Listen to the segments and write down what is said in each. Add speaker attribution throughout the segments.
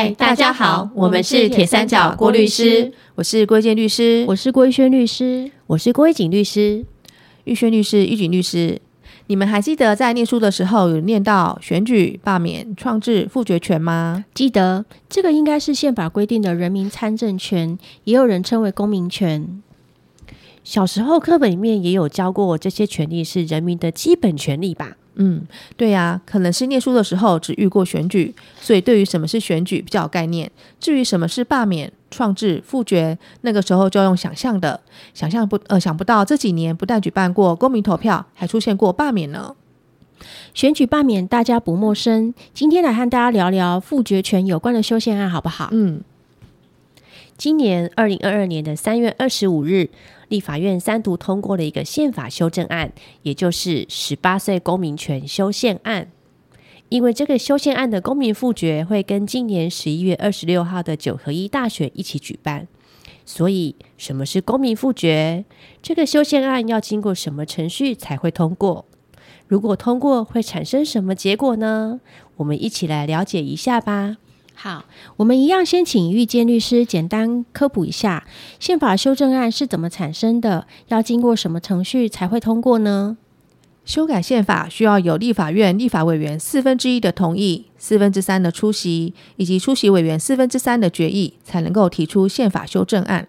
Speaker 1: 嗨，大家好，我们是铁三角郭律师，
Speaker 2: 我是郭建律师，
Speaker 3: 我是郭一轩律师，
Speaker 4: 我是郭一景律师，
Speaker 2: 玉轩律师、玉景律师。你们还记得在念书的时候有念到选举、罢免、创制、复决权吗？
Speaker 3: 记得，这个应该是宪法规定的人民参政权，也有人称为公民权。
Speaker 4: 小时候课本里面也有教过，这些权利是人民的基本权利吧？
Speaker 2: 嗯，对呀，可能是念书的时候只遇过选举，所以对于什么是选举比较有概念。至于什么是罢免、创制、复决，那个时候就要用想象的，想象不呃想不到这几年不但举办过公民投票，还出现过罢免呢。
Speaker 3: 选举罢免大家不陌生，今天来和大家聊聊复决权有关的修宪案，好不好？
Speaker 2: 嗯，
Speaker 4: 今年二零二二年的三月二十五日。立法院三读通过了一个宪法修正案，也就是十八岁公民权修宪案。因为这个修宪案的公民复决会跟今年十一月二十六号的九合一大选一起举办，所以什么是公民复决？这个修宪案要经过什么程序才会通过？如果通过会产生什么结果呢？我们一起来了解一下吧。
Speaker 3: 好，我们一样先请玉建律师简单科普一下宪法修正案是怎么产生的，要经过什么程序才会通过呢？
Speaker 2: 修改宪法需要有立法院立法委员四分之一的同意，四分之三的出席，以及出席委员四分之三的决议，才能够提出宪法修正案。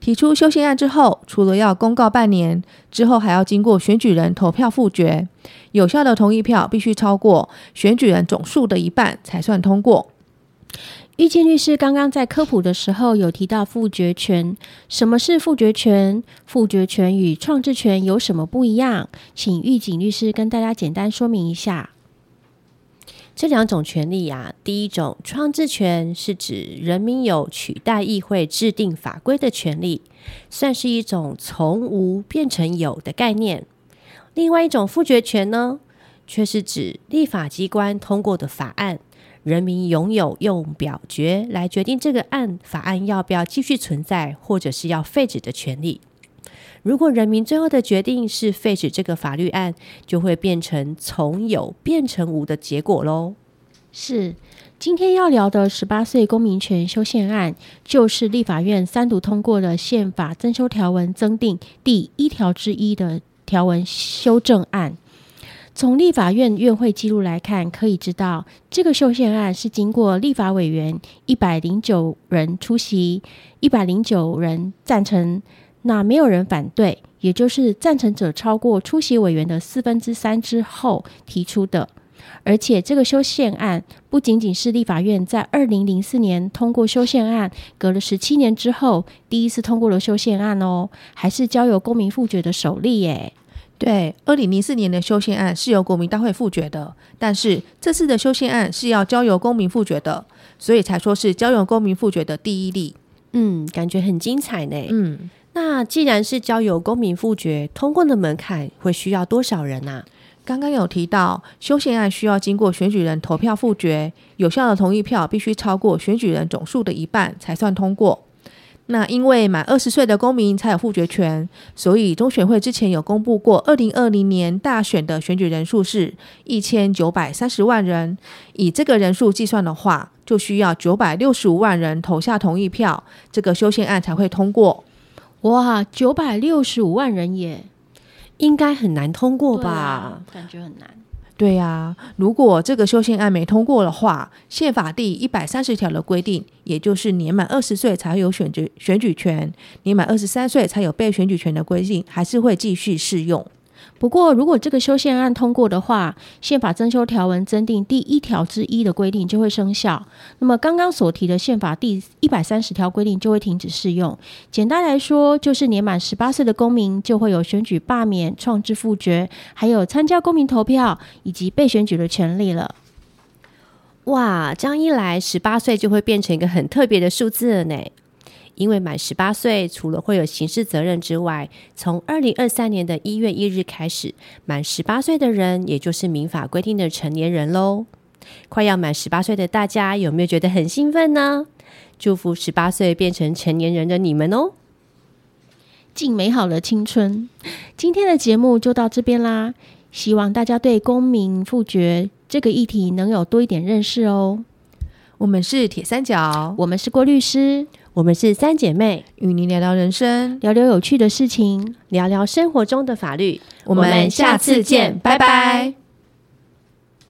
Speaker 2: 提出修宪案之后，除了要公告半年之后，还要经过选举人投票复决，有效的同意票必须超过选举人总数的一半才算通过。
Speaker 3: 玉建律师刚刚在科普的时候有提到复决权，什么是复决权？复决权与创制权有什么不一样？请玉景律师跟大家简单说明一下。
Speaker 4: 这两种权利呀，第一种创制权是指人民有取代议会制定法规的权利，算是一种从无变成有的概念。另外一种复决权呢，却是指立法机关通过的法案。人民拥有用表决来决定这个案法案要不要继续存在，或者是要废止的权利。如果人民最后的决定是废止这个法律案，就会变成从有变成无的结果喽。
Speaker 3: 是，今天要聊的十八岁公民权修宪案，就是立法院三读通过的宪法增修条文增订第一条之一的条文修正案。从立法院院会记录来看，可以知道这个修宪案是经过立法委员一百零九人出席，一百零九人赞成，那没有人反对，也就是赞成者超过出席委员的四分之三之后提出的。而且这个修宪案不仅仅是立法院在二零零四年通过修宪案，隔了十七年之后第一次通过了修宪案哦，还是交由公民复决的首例耶。
Speaker 2: 对，二零零四年的修宪案是由国民大会复决的，但是这次的修宪案是要交由公民复决的，所以才说是交由公民复决的第一例。
Speaker 4: 嗯，感觉很精彩呢。
Speaker 2: 嗯，
Speaker 4: 那既然是交由公民复决，通过的门槛会需要多少人啊？
Speaker 2: 刚刚有提到，修宪案需要经过选举人投票复决，有效的同意票必须超过选举人总数的一半才算通过。那因为满二十岁的公民才有复决权，所以中选会之前有公布过，二零二零年大选的选举人数是一千九百三十万人。以这个人数计算的话，就需要九百六十五万人投下同意票，这个修宪案才会通过。
Speaker 3: 哇，九百六十五万人耶，
Speaker 4: 应该很难通过吧？
Speaker 3: 感觉很难。
Speaker 2: 对呀，如果这个修宪案没通过的话，宪法第一百三十条的规定，也就是年满二十岁才有选举选举权，年满二十三岁才有被选举权的规定，还是会继续适用。
Speaker 3: 不过，如果这个修宪案通过的话，宪法增修条文增订第一条之一的规定就会生效。那么，刚刚所提的宪法第一百三十条规定就会停止适用。简单来说，就是年满十八岁的公民就会有选举、罢免、创制、复决，还有参加公民投票以及被选举的权利了。
Speaker 4: 哇，这样一来，十八岁就会变成一个很特别的数字了呢。因为满十八岁，除了会有刑事责任之外，从二零二三年的一月一日开始，满十八岁的人，也就是民法规定的成年人喽。快要满十八岁的大家，有没有觉得很兴奋呢？祝福十八岁变成成年人的你们哦，
Speaker 3: 敬美好的青春。今天的节目就到这边啦，希望大家对公民复决这个议题能有多一点认识哦。
Speaker 2: 我们是铁三角，
Speaker 3: 我们是郭律师，
Speaker 4: 我们是三姐妹，
Speaker 2: 与您聊聊人生，
Speaker 3: 聊聊有趣的事情。
Speaker 4: 聊聊生活中的法律。
Speaker 2: 我们下次见，拜拜。